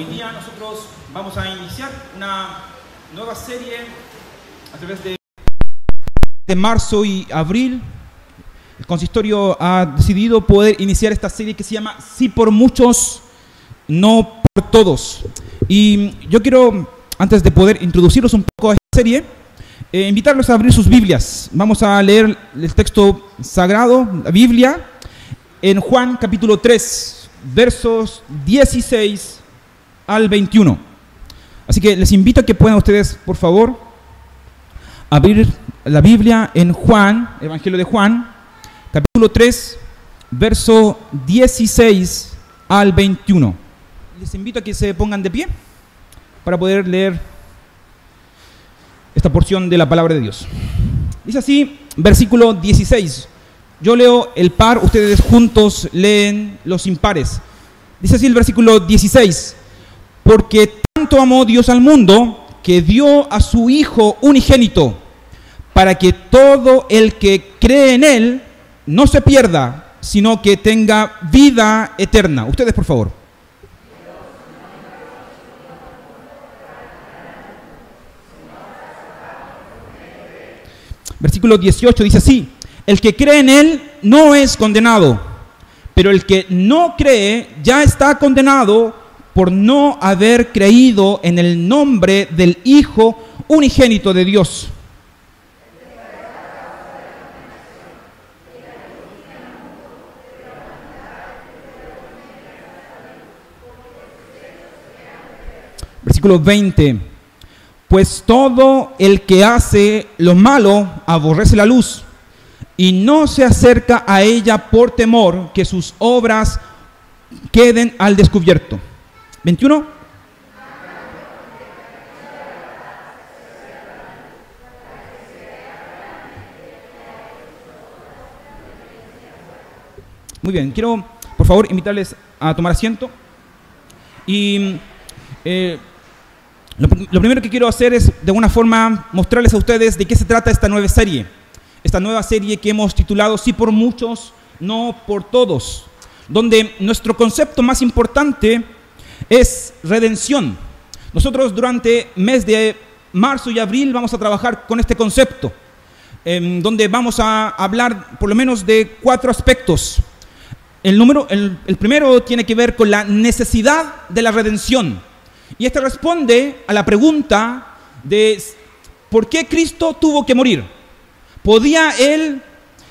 hoy día nosotros vamos a iniciar una nueva serie a través de, de marzo y abril. El consistorio ha decidido poder iniciar esta serie que se llama Sí por muchos, no por todos. Y yo quiero, antes de poder introducirlos un poco a esta serie, eh, invitarlos a abrir sus Biblias. Vamos a leer el texto sagrado, la Biblia, en Juan capítulo 3, versos 16 al 21. Así que les invito a que puedan ustedes, por favor, abrir la Biblia en Juan, Evangelio de Juan, capítulo 3, verso 16 al 21. Les invito a que se pongan de pie para poder leer esta porción de la palabra de Dios. Dice así, versículo 16. Yo leo el par, ustedes juntos leen los impares. Dice así el versículo 16. Porque tanto amó Dios al mundo que dio a su Hijo unigénito, para que todo el que cree en Él no se pierda, sino que tenga vida eterna. Ustedes, por favor. Versículo 18 dice así, el que cree en Él no es condenado, pero el que no cree ya está condenado por no haber creído en el nombre del Hijo unigénito de Dios. Versículo 20. Pues todo el que hace lo malo aborrece la luz y no se acerca a ella por temor que sus obras queden al descubierto. 21. Muy bien, quiero por favor invitarles a tomar asiento y eh, lo, lo, primero que quiero hacer es de alguna forma mostrarles a ustedes de qué se trata esta nueva serie. Esta nueva serie que hemos titulado Sí por muchos, no por todos. Donde nuestro concepto más importante es redención. Nosotros durante mes de marzo y abril vamos a trabajar con este concepto. En donde vamos a hablar por lo menos de cuatro aspectos. El, número, el, primero tiene que ver con la necesidad de la redención. Y este responde a la pregunta de por qué Cristo tuvo que morir. ¿Podía Él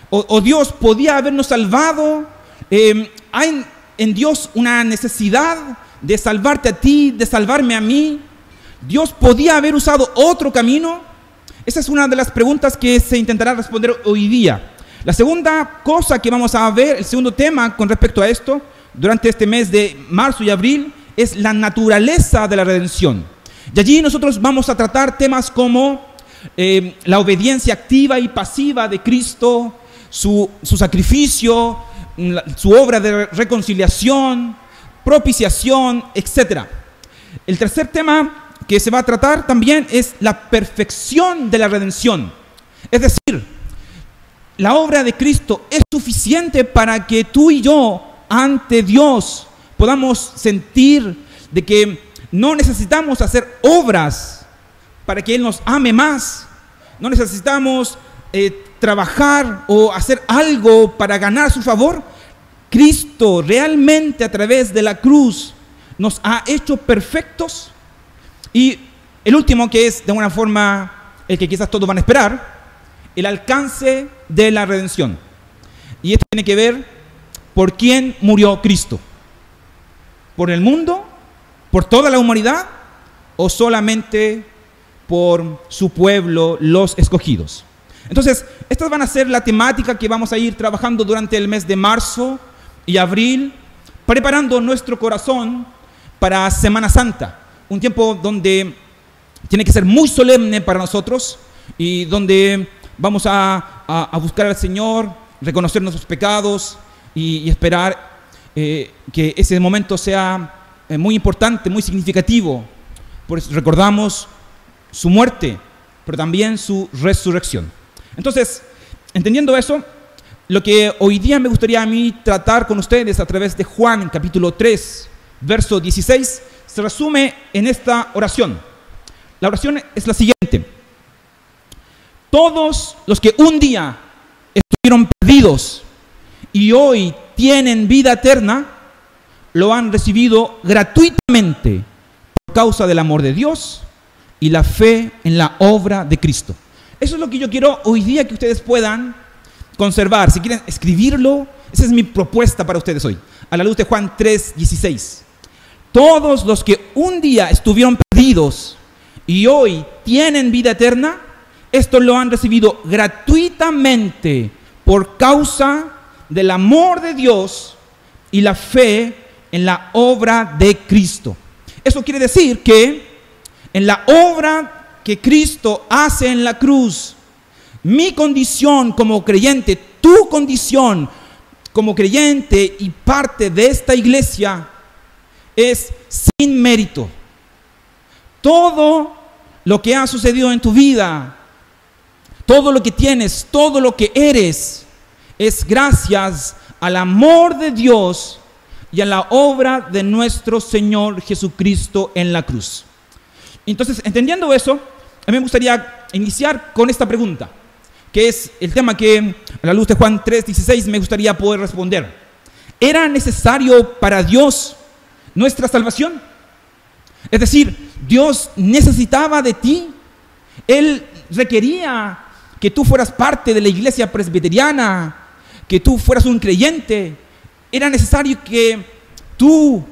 o, Dios podía habernos salvado? Eh, ¿Hay en Dios una necesidad de salvarte a ti, de salvarme a mí? ¿Dios podía haber usado otro camino? Esa es una de las preguntas que se intentará responder hoy día. La segunda cosa que vamos a ver, el segundo tema con respecto a esto, durante este mes de marzo y abril, es la naturaleza de la redención. Y allí nosotros vamos a tratar temas como eh, la obediencia activa y pasiva de Cristo, su, sacrificio, su obra de reconciliación, propiciación, etc. El tercer tema que se va a tratar también es la perfección de la redención. Es decir, la obra de Cristo es suficiente para que tú y yo ante Dios podamos sentir de que no necesitamos hacer obras para que Él nos ame más. No necesitamos eh, trabajar o hacer algo para ganar su favor. Cristo realmente a través de la cruz nos ha hecho perfectos. Y el último que es de una forma el que quizás todos van a esperar, el alcance de la redención. Y esto tiene que ver por quién murió Cristo por el mundo, por toda la humanidad o solamente por su pueblo, los escogidos. Entonces, estas van a ser la temática que vamos a ir trabajando durante el mes de marzo y abril, preparando nuestro corazón para Semana Santa, un tiempo donde tiene que ser muy solemne para nosotros y donde vamos a, a, a buscar al Señor, reconocer nuestros pecados y, y esperar eh, que ese momento sea eh, muy importante, muy significativo. Por eso recordamos su muerte, pero también su resurrección. Entonces, entendiendo eso, lo que hoy día me gustaría a mí tratar con ustedes a través de Juan capítulo 3, verso 16, se resume en esta oración. La oración es la siguiente. Todos los que un día estuvieron perdidos y hoy tienen vida eterna, lo han recibido gratuitamente por causa del amor de Dios y la fe en la obra de Cristo. Eso es lo que yo quiero hoy día que ustedes puedan conservar. Si quieren escribirlo, esa es mi propuesta para ustedes hoy, a la luz de Juan 3, 16. Todos los que un día estuvieron perdidos y hoy tienen vida eterna, esto lo han recibido gratuitamente por causa del amor de Dios y la fe en la obra de Cristo. Eso quiere decir que en la obra que Cristo hace en la cruz, mi condición como creyente, tu condición como creyente y parte de esta iglesia es sin mérito. Todo lo que ha sucedido en tu vida, todo lo que tienes, todo lo que eres, es gracias al amor de Dios y a la obra de nuestro Señor Jesucristo en la cruz. Entonces, entendiendo eso, a mí me gustaría iniciar con esta pregunta, que es el tema que a la luz de Juan 3:16 me gustaría poder responder. ¿Era necesario para Dios nuestra salvación? Es decir, Dios necesitaba de ti. Él requería que tú fueras parte de la iglesia presbiteriana, que tú fueras un creyente. Era necesario que tú,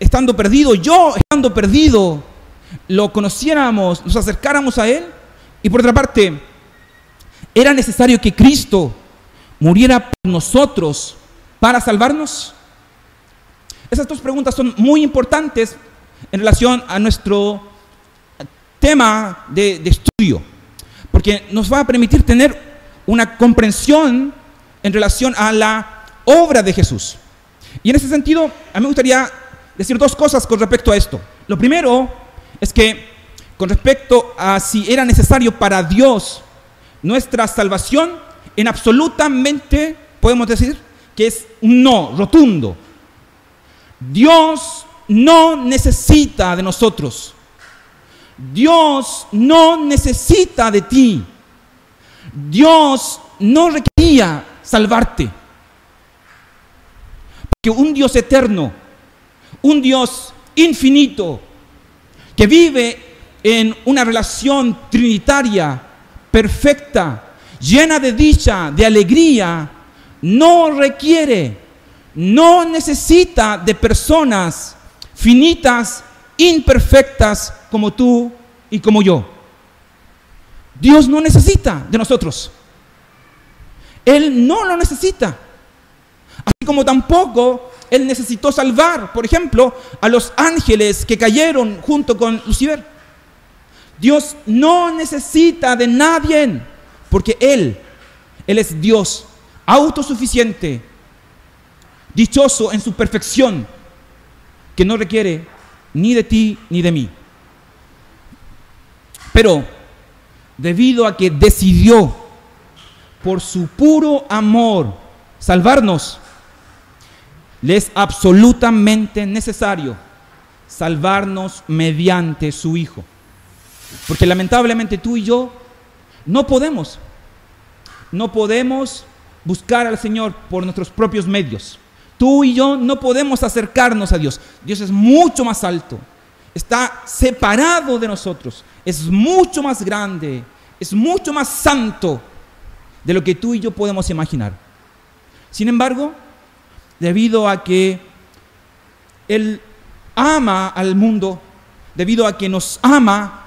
estando perdido, yo estando perdido, lo conociéramos, nos acercáramos a Él. Y por otra parte, era necesario que Cristo muriera por nosotros para salvarnos. Esas dos preguntas son muy importantes en relación a nuestro tema de, de estudio porque nos va a permitir tener una comprensión en relación a la obra de Jesús. Y en ese sentido, a mí me gustaría decir dos cosas con respecto a esto. Lo primero es que con respecto a si era necesario para Dios nuestra salvación, en absolutamente podemos decir que es un no, rotundo. Dios no necesita de nosotros. Dios no necesita de ti. Dios no requería salvarte. Porque un Dios eterno, un Dios infinito, que vive en una relación trinitaria, perfecta, llena de dicha, de alegría, no requiere, no necesita de personas finitas, imperfectas, como tú y como yo. Dios no necesita de nosotros. Él no lo necesita. Así como tampoco Él necesitó salvar, por ejemplo, a los ángeles que cayeron junto con Lucifer. Dios no necesita de nadie, porque Él, Él es Dios autosuficiente, dichoso en su perfección, que no requiere ni de ti ni de mí. Pero debido a que decidió por su puro amor salvarnos, le es absolutamente necesario salvarnos mediante su Hijo. Porque lamentablemente tú y yo no podemos, no podemos buscar al Señor por nuestros propios medios. Tú y yo no podemos acercarnos a Dios. Dios es mucho más alto, está separado de nosotros es mucho más grande, es mucho más santo de lo que tú y yo podemos imaginar. Sin embargo, debido a que Él ama al mundo, debido a que nos ama,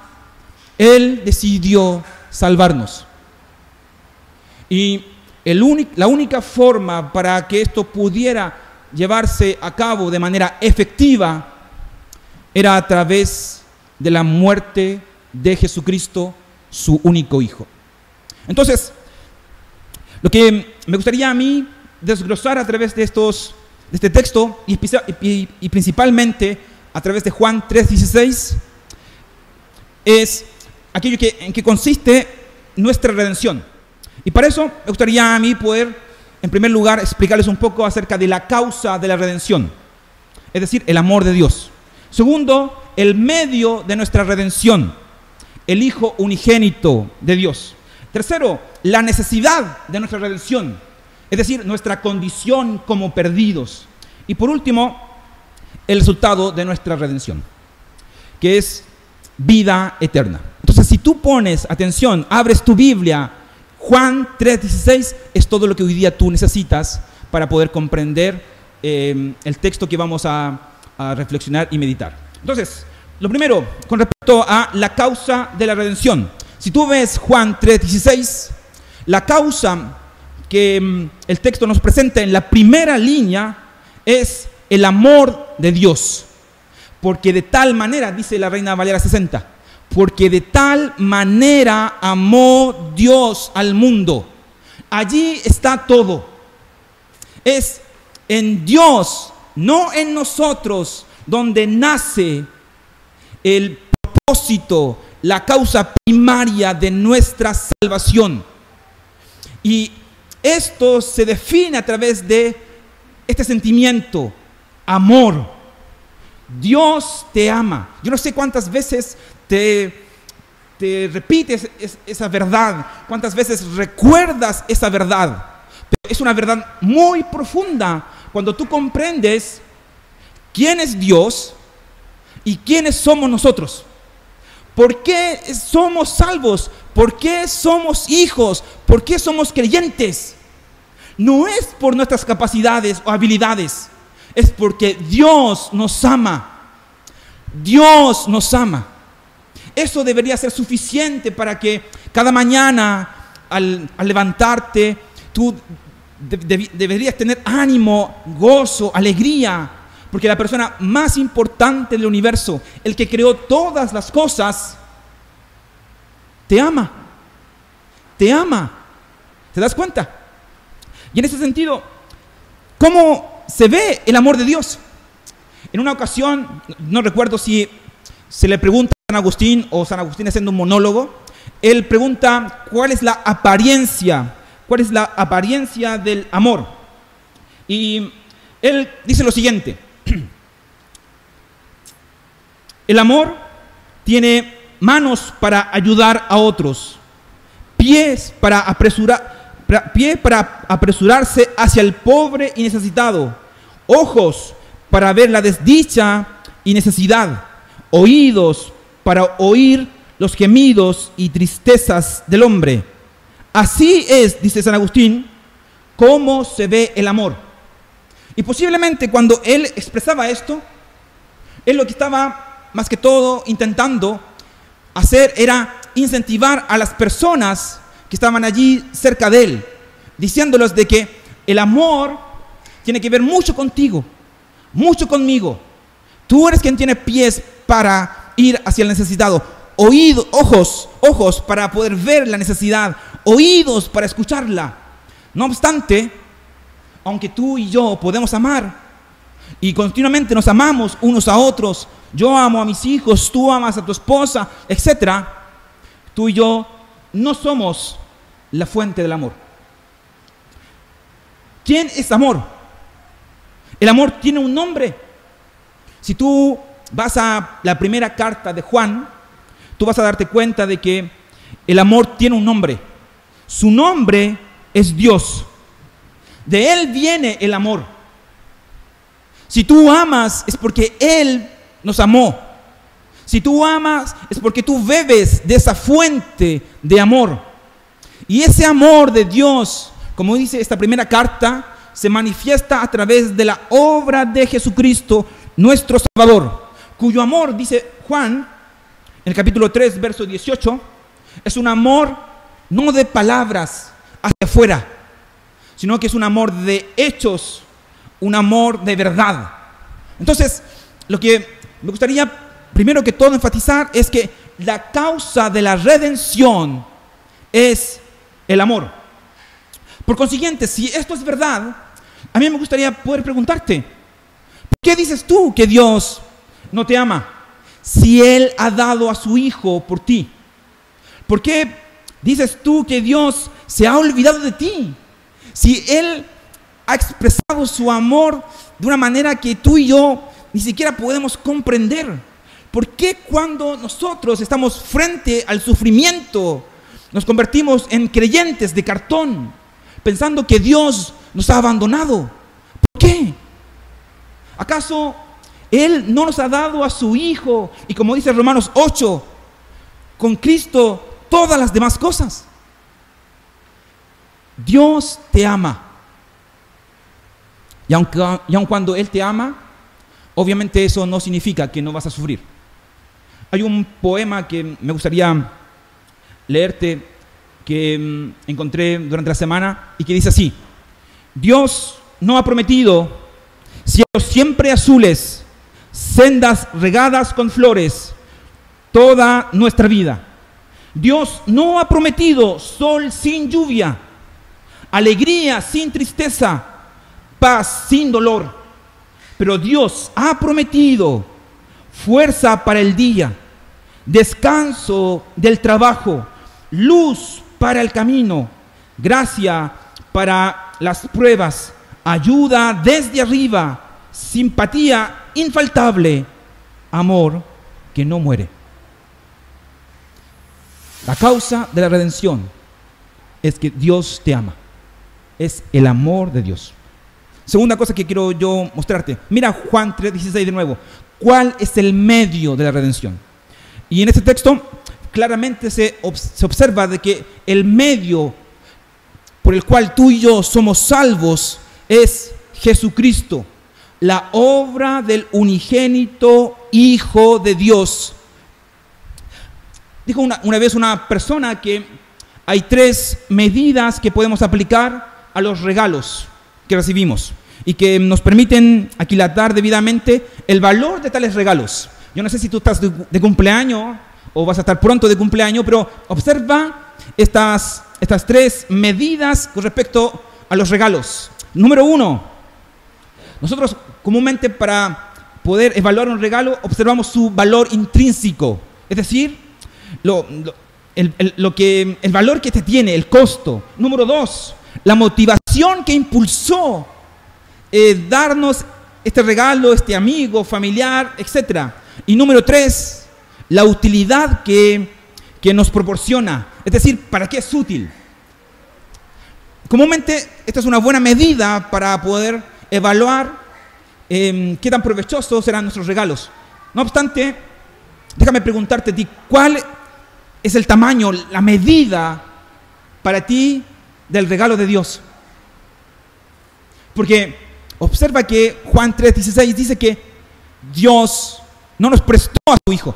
Él decidió salvarnos. Y la única forma para que esto pudiera llevarse a cabo de manera efectiva era a través de la muerte de Jesucristo, su único Hijo. Entonces, lo que me gustaría a mí desglosar a través de, estos, de este texto y principalmente a través de Juan 3:16 es aquello que, en que consiste nuestra redención. Y para eso me gustaría a mí poder, en primer lugar, explicarles un poco acerca de la causa de la redención, es decir, el amor de Dios. Segundo, el medio de nuestra redención, el Hijo unigénito de Dios. Tercero, la necesidad de nuestra redención, es decir, nuestra condición como perdidos. Y por último, el resultado de nuestra redención, que es vida eterna. Entonces, si tú pones atención, abres tu Biblia, Juan 3:16 es todo lo que hoy día tú necesitas para poder comprender eh, el texto que vamos a, reflexionar y meditar. Entonces, lo primero, con respecto a la causa de la redención. Si tú ves Juan 3:16, la causa que mm, el texto nos presenta en la primera línea es el amor de Dios. Porque de tal manera, dice la Reina Valera 60, porque de tal manera amó Dios al mundo. Allí está todo. Es en Dios, no en nosotros, donde nace el propósito, la causa primaria de nuestra salvación. Y esto se define a través de este sentimiento, amor. Dios te ama. Yo no sé cuántas veces te, te repites esa verdad, cuántas veces recuerdas esa verdad. Pero es una verdad muy profunda cuando tú comprendes quién es Dios y quiénes somos nosotros. ¿Por qué somos salvos? ¿Por qué somos hijos? ¿Por qué somos creyentes? No es por nuestras capacidades o habilidades, es porque Dios nos ama. Dios nos ama. Eso debería ser suficiente para que cada mañana al, levantarte tú deberías tener ánimo, gozo, alegría, porque la persona más importante del universo, el que creó todas las cosas, te ama. Te ama. ¿Te das cuenta? Y en ese sentido, ¿cómo se ve el amor de Dios? En una ocasión, no recuerdo si se le pregunta a San Agustín o San Agustín haciendo un monólogo, él pregunta cuál es la apariencia, cuál es la apariencia del amor. Y él dice lo siguiente, el amor tiene manos para ayudar a otros, pies para apresurar, pie para apresurarse hacia el pobre y necesitado, ojos para ver la desdicha y necesidad, oídos para oír los gemidos y tristezas del hombre. Así es, dice San Agustín, cómo se ve el amor. Y posiblemente cuando él expresaba esto, él lo que estaba más que todo intentando hacer era incentivar a las personas que estaban allí cerca de él, diciéndoles de que el amor tiene que ver mucho contigo, mucho conmigo. Tú eres quien tiene pies para ir hacia el necesitado, oídos, ojos, ojos para poder ver la necesidad, oídos para escucharla. No obstante, aunque tú y yo podemos amar y continuamente nos amamos unos a otros, yo amo a mis hijos, tú amas a tu esposa, etc., tú y yo no somos la fuente del amor. ¿Quién es amor? El amor tiene un nombre. Si tú vas a la primera carta de Juan, tú vas a darte cuenta de que el amor tiene un nombre. Su nombre es Dios. De Él viene el amor. Si tú amas es porque Él nos amó. Si tú amas es porque tú bebes de esa fuente de amor. Y ese amor de Dios, como dice esta primera carta, se manifiesta a través de la obra de Jesucristo, nuestro Salvador, cuyo amor, dice Juan, en el capítulo 3, verso 18, es un amor no de palabras hacia afuera, sino que es un amor de hechos, un amor de verdad. Entonces, lo que me gustaría primero que todo enfatizar es que la causa de la redención es el amor. Por consiguiente, si esto es verdad, a mí me gustaría poder preguntarte, ¿por qué dices tú que Dios no te ama si Él ha dado a su Hijo por ti? ¿Por qué dices tú que Dios se ha olvidado de ti si Él ha expresado su amor de una manera que tú y yo ni siquiera podemos comprender. ¿Por qué cuando nosotros estamos frente al sufrimiento nos convertimos en creyentes de cartón, pensando que Dios nos ha abandonado? ¿Por qué? ¿Acaso Él no nos ha dado a su Hijo y como dice Romanos 8, con Cristo todas las demás cosas? Dios te ama. Y y aun cuando Él te ama, obviamente eso no significa que no vas a sufrir. Hay un poema que me gustaría leerte que mm, encontré durante la semana y que dice así, Dios no ha prometido cielos siempre azules, sendas regadas con flores, toda nuestra vida. Dios no ha prometido sol sin lluvia, alegría sin tristeza, paz sin dolor. Pero Dios ha prometido fuerza para el día, descanso del trabajo, luz para el camino, gracia para las pruebas, ayuda desde arriba, simpatía infaltable, amor que no muere. La causa de la redención es que Dios te ama. Es el amor de Dios. Segunda cosa que quiero yo mostrarte. Mira Juan 3:16 de nuevo. ¿Cuál es el medio de la redención? Y en este texto claramente se, se observa de que el medio por el cual tú y yo somos salvos es Jesucristo, la obra del unigénito Hijo de Dios. Dijo una, una, vez una persona que hay tres medidas que podemos aplicar a los regalos que recibimos y que nos permiten aquilatar debidamente el valor de tales regalos. Yo no sé si tú estás de, de cumpleaños o vas a estar pronto de cumpleaños, pero observa estas, estas tres medidas con respecto a los regalos. Número uno, nosotros comúnmente para poder evaluar un regalo observamos su valor intrínseco, es decir, lo, lo, el, lo que, el valor que te tiene, el costo. Número dos, la motivación que impulsó eh, darnos este regalo, este amigo, familiar, etc. Y número tres, la utilidad que, que nos proporciona, es decir, ¿para qué es útil? Comúnmente esta es una buena medida para poder evaluar eh, qué tan provechosos serán nuestros regalos. No obstante, déjame preguntarte a ti, ¿cuál es el tamaño, la medida para ti del regalo de Dios? Porque observa que Juan 3:16 dice que Dios no nos prestó a su Hijo.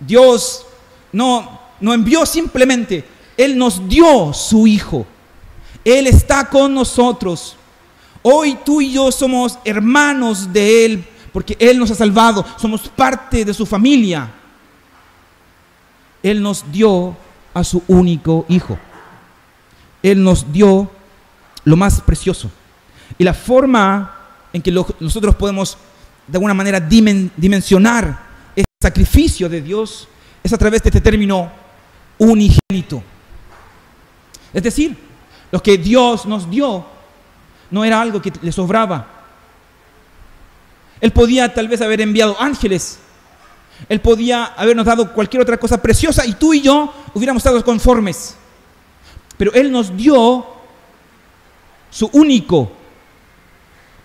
Dios no, no envió simplemente, Él nos dio su Hijo. Él está con nosotros. Hoy tú y yo somos hermanos de Él porque Él nos ha salvado, somos parte de su familia. Él nos dio a su único Hijo. Él nos dio lo más precioso. Y la forma en que nosotros podemos de alguna manera dimen, dimensionar sacrificio de Dios es a través de este término unigénito. Es decir, lo que Dios nos dio no era algo que le sobraba. Él podía tal vez haber enviado ángeles. Él podía habernos dado cualquier otra cosa preciosa y tú y yo hubiéramos estado conformes. Pero Él nos dio su único,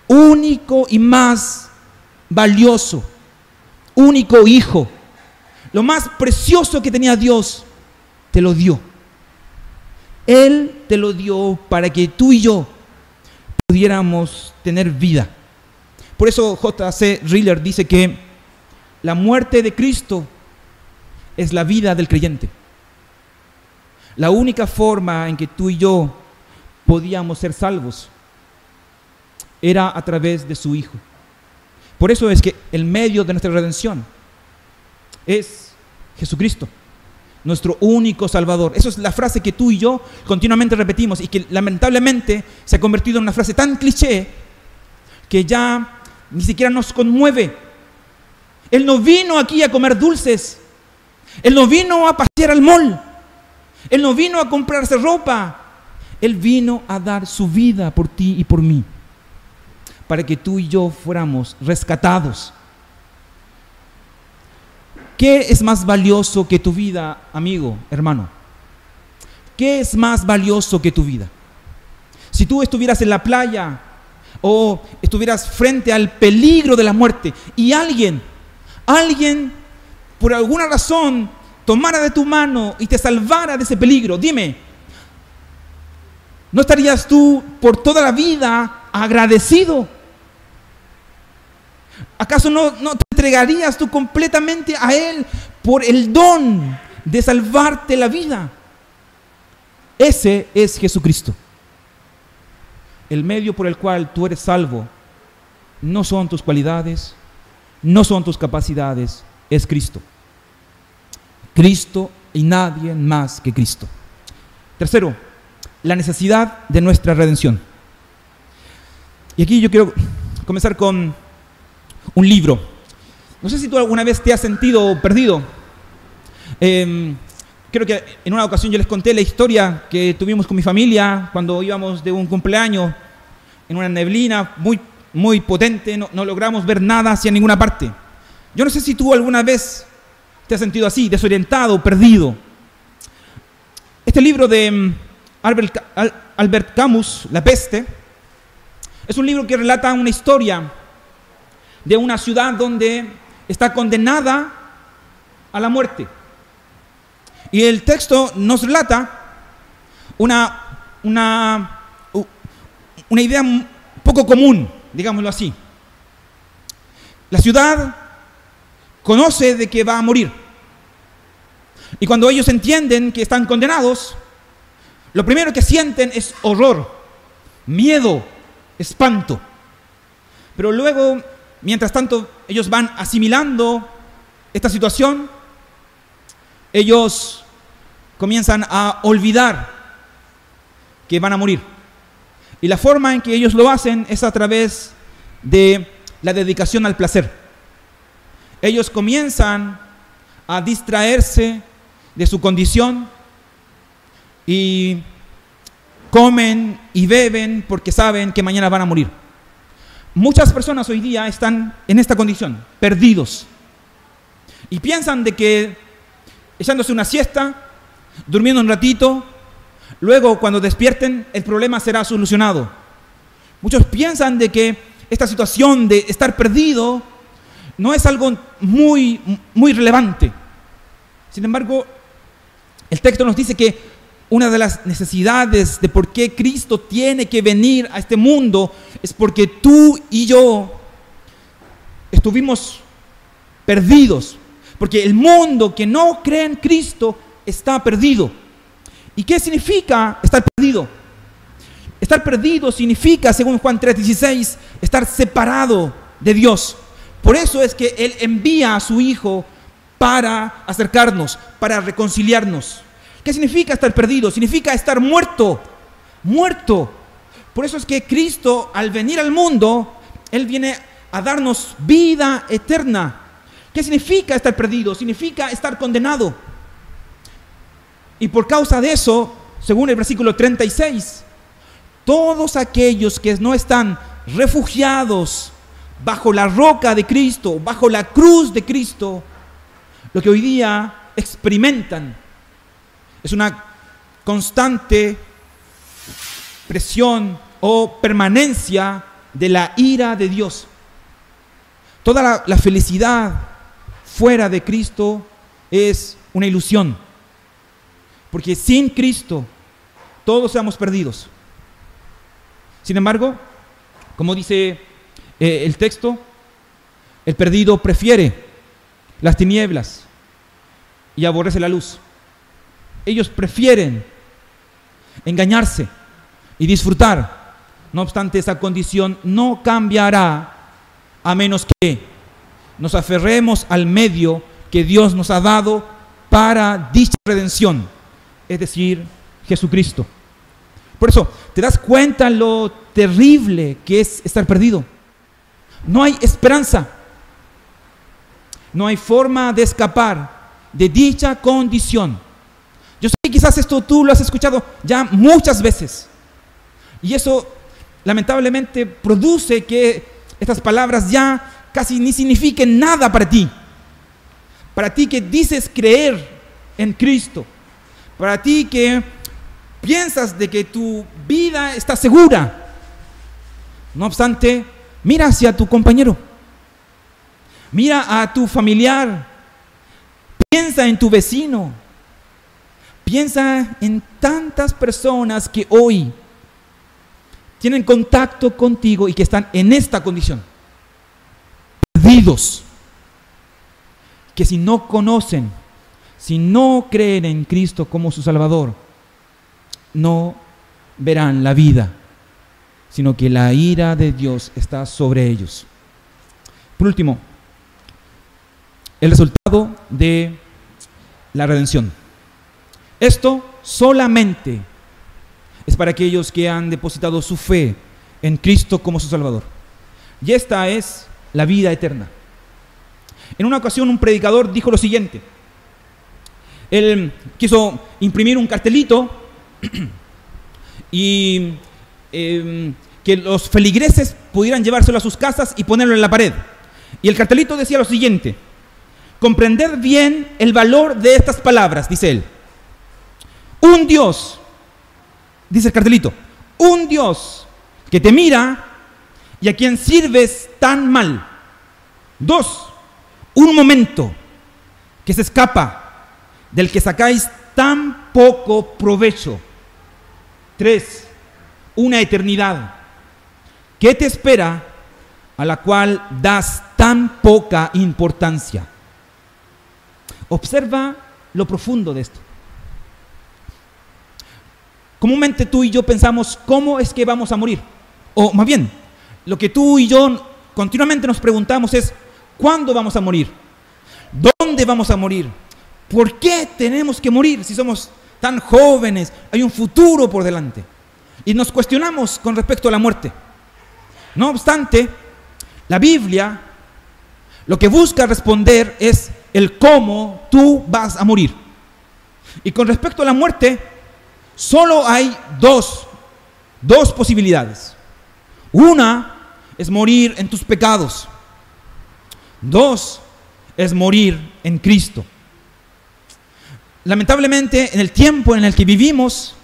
único y más valioso, único hijo. Lo más precioso que tenía Dios, te lo dio. Él te lo dio para que tú y yo pudiéramos tener vida. Por eso J.C. Riller dice que la muerte de Cristo es la vida del creyente. La única forma en que tú y yo podíamos ser salvos era a través de su Hijo. Por eso es que el medio de nuestra redención es Jesucristo, nuestro único Salvador. Esa es la frase que tú y yo continuamente repetimos y que lamentablemente se ha convertido en una frase tan cliché que ya ni siquiera nos conmueve. Él no vino aquí a comer dulces. Él no vino a pasear al mall. Él no vino a comprarse ropa. Él vino a dar su vida por ti y por mí. Para que tú y yo fuéramos rescatados. ¿Qué es más valioso que tu vida, amigo, hermano? ¿Qué es más valioso que tu vida? Si tú estuvieras en la playa o estuvieras frente al peligro de la muerte y alguien, alguien por alguna razón tomara de tu mano y te salvara de ese peligro, dime, ¿no estarías tú por toda la vida agradecido? ¿Acaso no, no te entregarías tú completamente a Él por el don de salvarte la vida? Ese es Jesucristo. El medio por el cual tú eres salvo no son tus cualidades, no son tus capacidades, es Cristo. Cristo y nadie más que Cristo. Tercero, la necesidad de nuestra redención. Y aquí yo quiero comenzar con un libro. No sé si tú alguna vez te has sentido perdido. Em, creo que en una ocasión yo les conté la historia que tuvimos con mi familia cuando íbamos de un cumpleaños en una neblina muy, muy potente, no, logramos ver nada hacia ninguna parte. Yo no sé si tú alguna vez te has sentido así, desorientado, perdido. Este libro de Albert, Albert Camus, La peste, es un libro que relata una historia de una ciudad donde está condenada a la muerte. Y el texto nos relata una, una, una idea poco común, digámoslo así. La ciudad conoce de que va a morir. Y cuando ellos entienden que están condenados, lo primero que sienten es horror, miedo, espanto. Pero luego, mientras tanto, ellos van asimilando esta situación, ellos comienzan a olvidar que van a morir. Y la forma en que ellos lo hacen es a través de la dedicación al placer ellos comienzan a distraerse de su condición y comen y beben porque saben que mañana van a morir. Muchas personas hoy día están en esta condición, perdidos. Y piensan de que echándose una siesta, durmiendo un ratito, luego cuando despierten el problema será solucionado. Muchos piensan de que esta situación de estar perdido no es algo muy, muy relevante. Sin embargo, el texto nos dice que una de las necesidades de por qué Cristo tiene que venir a este mundo es porque tú y yo estuvimos perdidos. Porque el mundo que no cree en Cristo está perdido. ¿Y qué significa estar perdido? Estar perdido significa, según Juan 3:16, estar separado de Dios. Por eso es que Él envía a su Hijo para acercarnos, para reconciliarnos. ¿Qué significa estar perdido? Significa estar muerto, muerto. Por eso es que Cristo, al venir al mundo, Él viene a darnos vida eterna. ¿Qué significa estar perdido? Significa estar condenado. Y por causa de eso, según el versículo 36, todos aquellos que no están refugiados bajo la roca de Cristo, bajo la cruz de Cristo, lo que hoy día experimentan es una constante presión o permanencia de la ira de Dios. Toda la, felicidad fuera de Cristo es una ilusión. Porque sin Cristo todos seamos perdidos. Sin embargo, como dice eh, el texto, el perdido prefiere las tinieblas y aborrece la luz. Ellos prefieren engañarse y disfrutar. No obstante, esa condición no cambiará a menos que nos aferremos al medio que Dios nos ha dado para dicha redención, es decir, Jesucristo. Por eso, ¿te das cuenta lo terrible que es estar perdido? No hay esperanza. No hay forma de escapar de dicha condición. Yo sé que quizás esto tú lo has escuchado ya muchas veces. Y eso lamentablemente produce que estas palabras ya casi ni signifiquen nada para ti. Para ti que dices creer en Cristo. Para ti que piensas de que tu vida está segura. No obstante, mira hacia tu compañero. Mira a tu familiar. Piensa en tu vecino. Piensa en tantas personas que hoy tienen contacto contigo y que están en esta condición. Perdidos. Que si no conocen, si no creen en Cristo como su Salvador, no verán la vida, sino que la ira de Dios está sobre ellos. Por último, el resultado de la redención. Esto solamente es para aquellos que han depositado su fe en Cristo como su Salvador. Y esta es la vida eterna. En una ocasión un predicador dijo lo siguiente. Él quiso imprimir un cartelito y em, que los feligreses pudieran llevárselo a sus casas y ponerlo en la pared. Y el cartelito decía lo siguiente, comprender bien el valor de estas palabras, dice él. Un Dios, dice el cartelito, un Dios que te mira y a quien sirves tan mal. Dos, un momento que se escapa, del que sacáis tan poco provecho. Tres, una eternidad. ¿Qué te espera a la cual das tan poca importancia? Observa lo profundo de esto. Comúnmente tú y yo pensamos, ¿cómo es que vamos a morir? O más bien, lo que tú y yo continuamente nos preguntamos es, ¿cuándo vamos a morir? ¿Dónde vamos a morir? ¿Por qué tenemos que morir si somos tan jóvenes? Hay un futuro por delante. Y nos cuestionamos con respecto a la muerte. No obstante, la Biblia lo que busca responder es el cómo tú vas a morir. Y con respecto a la muerte, solo hay dos, dos posibilidades. Una es morir en tus pecados. Dos es morir en Cristo. Lamentablemente, en el tiempo en el que vivimos,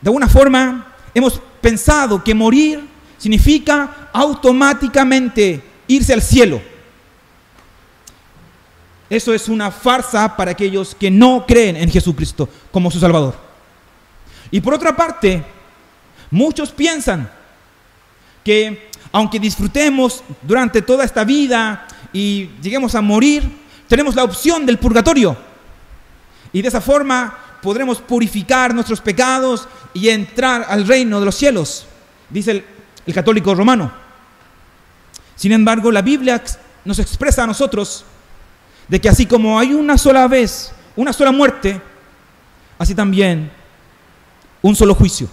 de alguna forma hemos pensado que morir significa automáticamente irse al cielo. Eso es una farsa para aquellos que no creen en Jesucristo como su Salvador. Y por otra parte, muchos piensan que aunque disfrutemos durante toda esta vida y lleguemos a morir, tenemos la opción del purgatorio. Y de esa forma podremos purificar nuestros pecados y entrar al reino de los cielos, dice el, católico romano. Sin embargo, la Biblia nos expresa a nosotros de que así como hay una sola vez, una sola muerte, así también un solo juicio.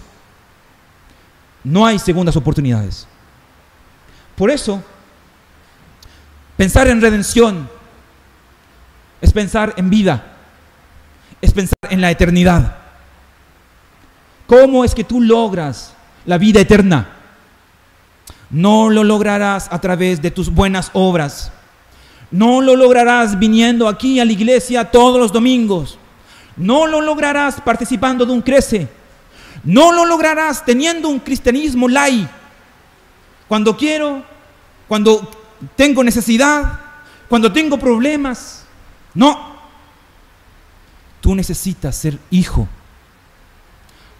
No hay segundas oportunidades. Por eso, pensar en redención es pensar en vida es pensar en la eternidad. ¿Cómo es que tú logras la vida eterna? No lo lograrás a través de tus buenas obras. No lo lograrás viniendo aquí a la iglesia todos los domingos. No lo lograrás participando de un crece. No lo lograrás teniendo un cristianismo lai. Cuando quiero, cuando tengo necesidad, cuando tengo problemas. No, Tú necesitas ser hijo.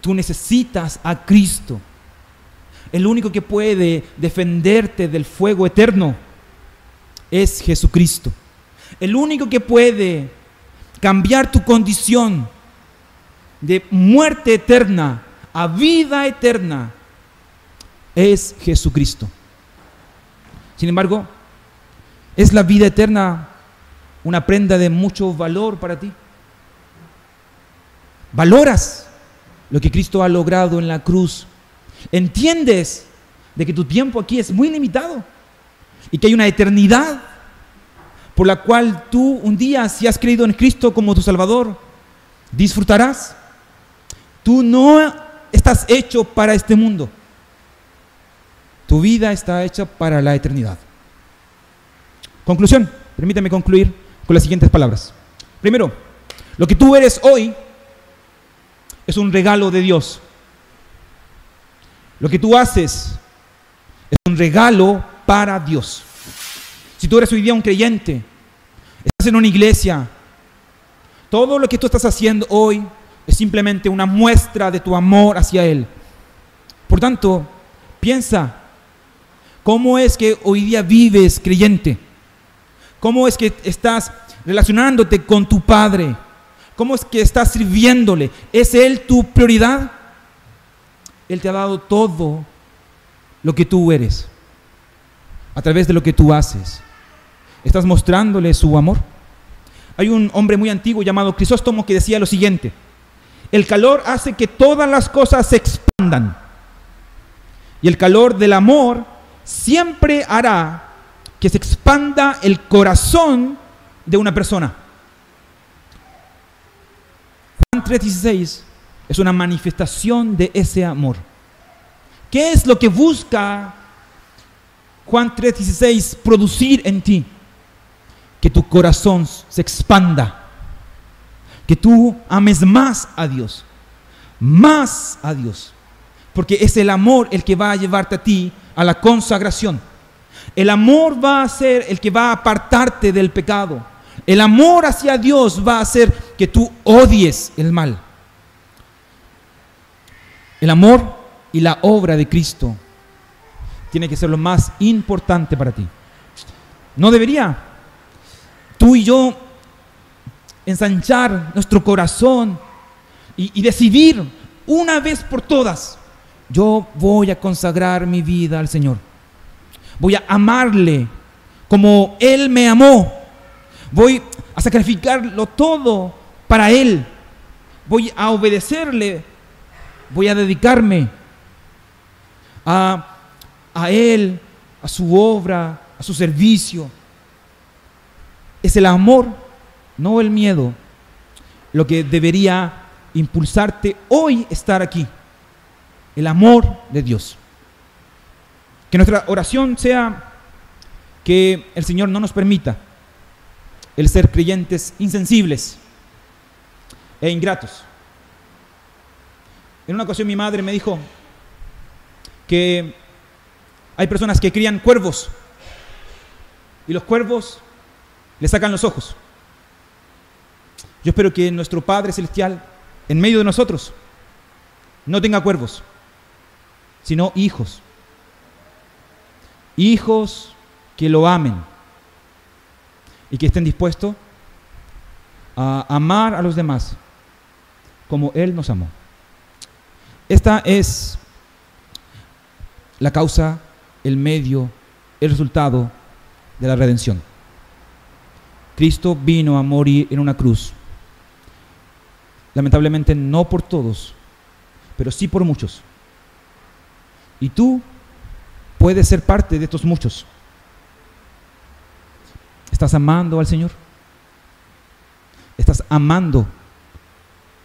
Tú necesitas a Cristo. El único que puede defenderte del fuego eterno es Jesucristo. El único que puede cambiar tu condición de muerte eterna a vida eterna es Jesucristo. Sin embargo, ¿es la vida eterna una prenda de mucho valor para ti? Valoras lo que Cristo ha logrado en la cruz. Entiendes de que tu tiempo aquí es muy limitado y que hay una eternidad por la cual tú un día, si has creído en Cristo como tu Salvador, disfrutarás. Tú no estás hecho para este mundo. Tu vida está hecha para la eternidad. Conclusión. Permítame concluir con las siguientes palabras. Primero, lo que tú eres hoy es un regalo de Dios. Lo que tú haces es un regalo para Dios. Si tú eres hoy día un creyente, estás en una iglesia, todo lo que tú estás haciendo hoy es simplemente una muestra de tu amor hacia Él. Por tanto, piensa, ¿cómo es que hoy día vives creyente? ¿Cómo es que estás relacionándote con tu Padre? ¿Cómo es que estás sirviéndole? ¿Es Él tu prioridad? Él te ha dado todo lo que tú eres a través de lo que tú haces. ¿Estás mostrándole su amor? Hay un hombre muy antiguo llamado Crisóstomo que decía lo siguiente, el calor hace que todas las cosas se expandan y el calor del amor siempre hará que se expanda el corazón de una persona. Juan 3:16 es una manifestación de ese amor. ¿Qué es lo que busca Juan 3:16 producir en ti? Que tu corazón se expanda, que tú ames más a Dios, más a Dios, porque es el amor el que va a llevarte a ti a la consagración. El amor va a ser el que va a apartarte del pecado. El amor hacia Dios va a hacer que tú odies el mal. El amor y la obra de Cristo tiene que ser lo más importante para ti. No debería tú y yo ensanchar nuestro corazón y, decidir una vez por todas, yo voy a consagrar mi vida al Señor. Voy a amarle como Él me amó. Voy a sacrificarlo todo para Él. Voy a obedecerle. Voy a dedicarme a, a Él, a su obra, a su servicio. Es el amor, no el miedo, lo que debería impulsarte hoy estar aquí. El amor de Dios. Que nuestra oración sea que el Señor no nos permita el ser creyentes insensibles e ingratos. En una ocasión mi madre me dijo que hay personas que crían cuervos y los cuervos le sacan los ojos. Yo espero que nuestro Padre Celestial, en medio de nosotros, no tenga cuervos, sino hijos hijos que lo amen y que estén dispuestos a amar a los demás como Él nos amó. Esta es la causa, el medio, el resultado de la redención. Cristo vino a morir en una cruz. Lamentablemente no por todos, pero sí por muchos. Y tú puedes ser parte de estos muchos. ¿Estás amando al Señor? ¿Estás amando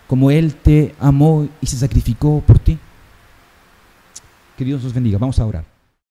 como Él te amó y se sacrificó por ti? Que Dios os bendiga. Vamos a orar.